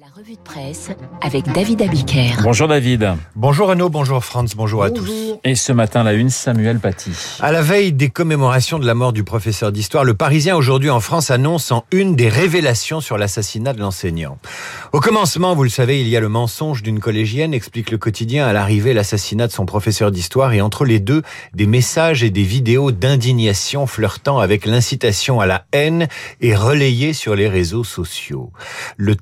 La revue de presse avec David Abiker. Bonjour David. Bonjour Renaud, bonjour Franz, bonjour, à tous. Et ce matin, la une, Samuel Paty. À la veille des commémorations de la mort du professeur d'histoire, le Parisien aujourd'hui en France annonce en une des révélations sur l'assassinat de l'enseignant. Au commencement, vous le savez, il y a le mensonge d'une collégienne, explique le quotidien, à l'arrivée l'assassinat de son professeur d'histoire et entre les deux, des messages et des vidéos d'indignation flirtant avec l'incitation à la haine et relayées sur les réseaux sociaux. Le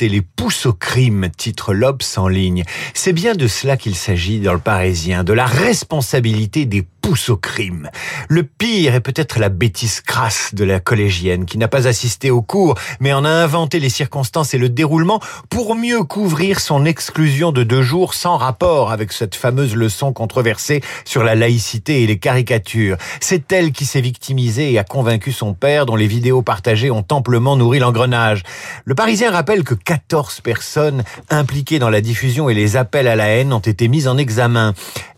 et les poussent au crime, titre l'Obs en ligne. C'est bien de cela qu'il s'agit dans le Parisien, de la responsabilité des pousse au crime. Le pire est peut-être la bêtise crasse de la collégienne qui n'a pas assisté au cours, mais en a inventé les circonstances et le déroulement pour mieux couvrir son exclusion de deux jours sans rapport avec cette fameuse leçon controversée sur la laïcité et les caricatures. C'est elle qui s'est victimisée et a convaincu son père dont les vidéos partagées ont amplement nourri l'engrenage. Le Parisien rappelle que 14 personnes impliquées dans la diffusion et les appels à la haine ont été mises en examen.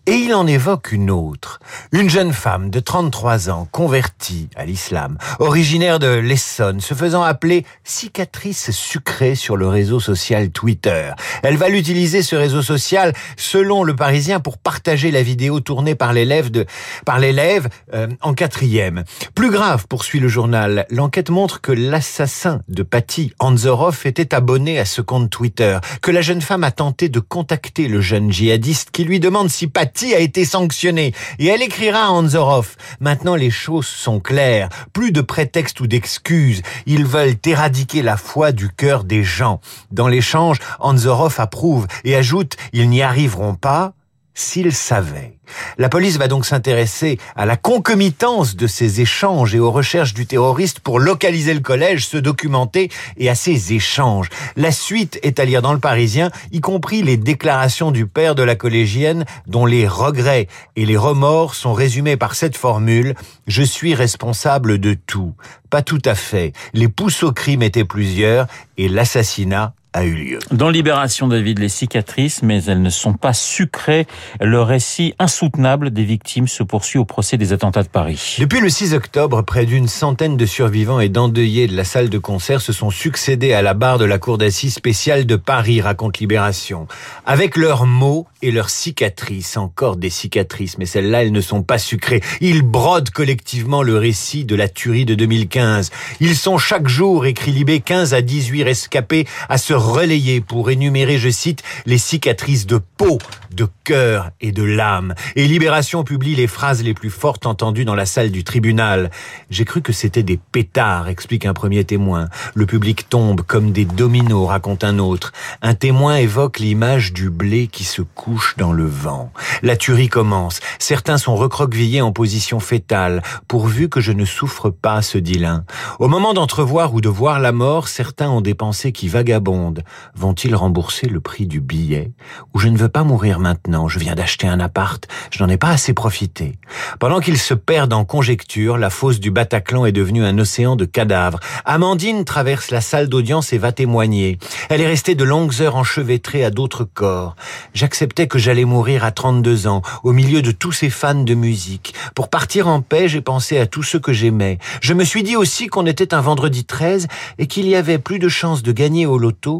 Et il en évoque une autre. Une jeune femme de 33 ans, convertie à l'islam, originaire de l'Essonne, se faisant appeler cicatrice sucrée sur le réseau social Twitter. Elle va l'utiliser, ce réseau social, selon le Parisien, pour partager la vidéo tournée par l'élève de, par l'élève euh, en quatrième. Plus grave, poursuit le journal, l'enquête montre que l'assassin de Patty Anzorov était abonné à ce compte Twitter, que la jeune femme a tenté de contacter le jeune djihadiste qui lui demande si Patty a été sanctionnée et elle écrira à Anzorov. Maintenant, les choses sont claires. Plus de prétextes ou d'excuses. Ils veulent éradiquer la foi du cœur des gens. Dans l'échange, Anzorov approuve et ajoute, ils n'y arriveront pas s'ils savaient. La police va donc s'intéresser à la concomitance de ces échanges et aux recherches du terroriste pour localiser le collège, se documenter et à ces échanges. La suite est à lire dans le Parisien, y compris les déclarations du père de la collégienne dont les regrets et les remords sont résumés par cette formule « Je suis responsable de tout ». Pas tout à fait. Les pousses au crime étaient plusieurs et l'assassinat a eu lieu. Dans Libération, David, les cicatrices, mais elles ne sont pas sucrées. Le récit insoutenable des victimes se poursuit au procès des attentats de Paris. Depuis le 6 octobre, près d'une centaine de survivants et d'endeuillés de la salle de concert se sont succédés à la barre de la cour d'assises spéciale de Paris, raconte Libération. Avec leurs mots et leurs cicatrices, encore des cicatrices, mais celles-là, elles ne sont pas sucrées. Ils brodent collectivement le récit de la tuerie de 2015. Ils sont chaque jour, écrit Libé, 15 à 18 rescapés à se relayer pour énumérer, je cite, les cicatrices de peau, de cœur et de l'âme. Et Libération publie les phrases les plus fortes entendues dans la salle du tribunal. J'ai cru que c'était des pétards, explique un premier témoin. Le public tombe comme des dominos, raconte un autre. Un témoin évoque l'image du blé qui se couche dans le vent. La tuerie commence. Certains sont recroquevillés en position fétale, pourvu que je ne souffre pas, se dit l'un. Au moment d'entrevoir ou de voir la mort, certains ont des pensées qui vagabondent Vont-ils rembourser le prix du billet? Ou je ne veux pas mourir maintenant, je viens d'acheter un appart, je n'en ai pas assez profité. Pendant qu'ils se perdent en conjectures, la fosse du Bataclan est devenue un océan de cadavres. Amandine traverse la salle d'audience et va témoigner. Elle est restée de longues heures enchevêtrée à d'autres corps. J'acceptais que j'allais mourir à 32 ans, au milieu de tous ces fans de musique. Pour partir en paix, j'ai pensé à tous ceux que j'aimais. Je me suis dit aussi qu'on était un vendredi 13 et qu'il y avait plus de chances de gagner au loto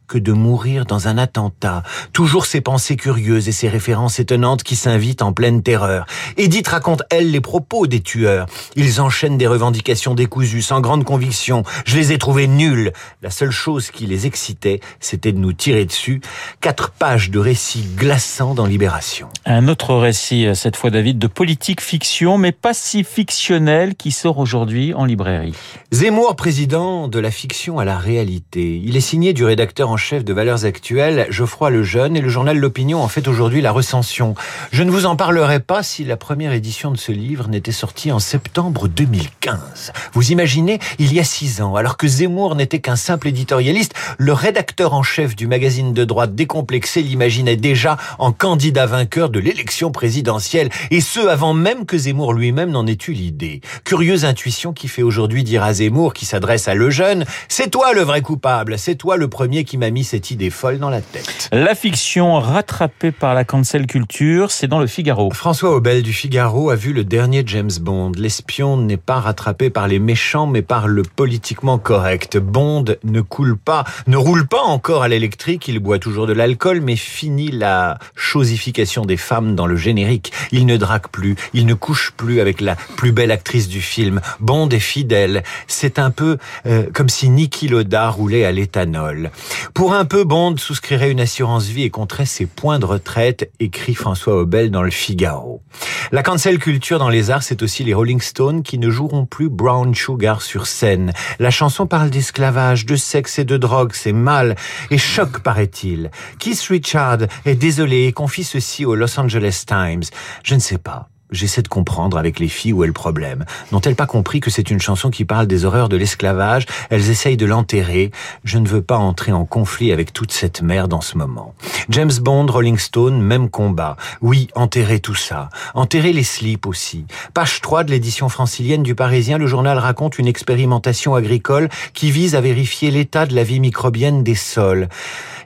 que de mourir dans un attentat. Toujours ces pensées curieuses et ces références étonnantes qui s'invitent en pleine terreur. Edith raconte, elle, les propos des tueurs. Ils enchaînent des revendications décousues, sans grande conviction. Je les ai trouvés nuls. La seule chose qui les excitait, c'était de nous tirer dessus. Quatre pages de récits glaçants dans Libération. Un autre récit, euh, cette fois David, de politique fiction, mais pas si fictionnel, qui sort aujourd'hui en librairie. Zemmour, président de la fiction à la réalité. Il est signé du rédacteur en chef de Valeurs Actuelles, Geoffroy Lejeune, et le journal L'Opinion en fait aujourd'hui la recension. Je ne vous en parlerai pas si la première édition de ce livre n'était sortie en septembre 2015. Vous imaginez, il y a six ans, alors que Zemmour n'était qu'un simple éditorialiste, le rédacteur en chef du magazine de droite décomplexé l'imaginait déjà en candidat vainqueur de l'élection présidentielle, et ce avant même que Zemmour lui-même n'en ait eu l'idée. Curieuse intuition qui fait aujourd'hui dire à Zemmour, qui s'adresse à Lejeune, c'est toi le vrai coupable, c'est toi le premier qui m'a mis cette idée folle dans la tête. La fiction rattrapée par la cancel culture, c'est dans le Figaro. François Aubel du Figaro a vu le dernier James Bond. L'espion n'est pas rattrapé par les méchants, mais par le politiquement correct. Bond ne coule pas, ne roule pas encore à l'électrique, il boit toujours de l'alcool, mais finit la chosification des femmes dans le générique. Il ne drague plus, il ne couche plus avec la plus belle actrice du film. Bond est fidèle. C'est un peu euh, comme si Niki Loda roulait à l'éthanol. Pour un peu, Bond souscrirait une assurance vie et compterait ses points de retraite, écrit François Aubel dans le Figaro. La cancel culture dans les arts, c'est aussi les Rolling Stones qui ne joueront plus Brown Sugar sur scène. La chanson parle d'esclavage, de sexe et de drogue, c'est mal et choc paraît-il. Keith Richard est désolé et confie ceci au Los Angeles Times. Je ne sais pas. J'essaie de comprendre avec les filles où est le problème. N'ont-elles pas compris que c'est une chanson qui parle des horreurs de l'esclavage? Elles essayent de l'enterrer. Je ne veux pas entrer en conflit avec toute cette merde en ce moment. James Bond, Rolling Stone, même combat. Oui, enterrer tout ça. Enterrer les slips aussi. Page 3 de l'édition francilienne du Parisien, le journal raconte une expérimentation agricole qui vise à vérifier l'état de la vie microbienne des sols.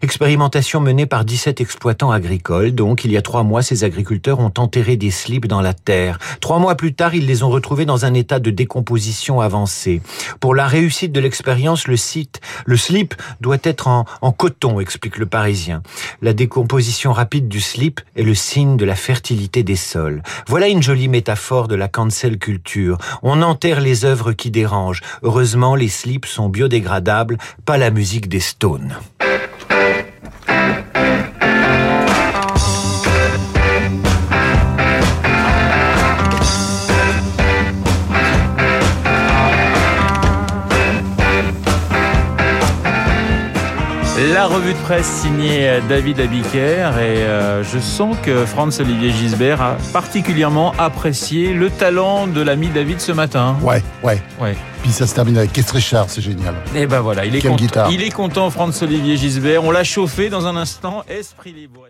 Expérimentation menée par 17 exploitants agricoles. Donc, il y a trois mois, ces agriculteurs ont enterré des slips dans la terre. Trois mois plus tard, ils les ont retrouvés dans un état de décomposition avancée. Pour la réussite de l'expérience, le site, le slip doit être en, en coton, explique le Parisien. La décomposition rapide du slip est le signe de la fertilité des sols. Voilà une jolie métaphore de la cancel culture. On enterre les œuvres qui dérangent. Heureusement, les slips sont biodégradables, pas la musique des Stones. La revue de presse signée David Abiker et euh, je sens que Franz-Olivier Gisbert a particulièrement apprécié le talent de l'ami David ce matin. Ouais, ouais. Ouais. Puis ça se termine avec Keith Richard, c'est génial. Et ben voilà, il est Quelle content. guitare. Il est content Franz-Olivier Gisbert. On l'a chauffé dans un instant. Esprit libre.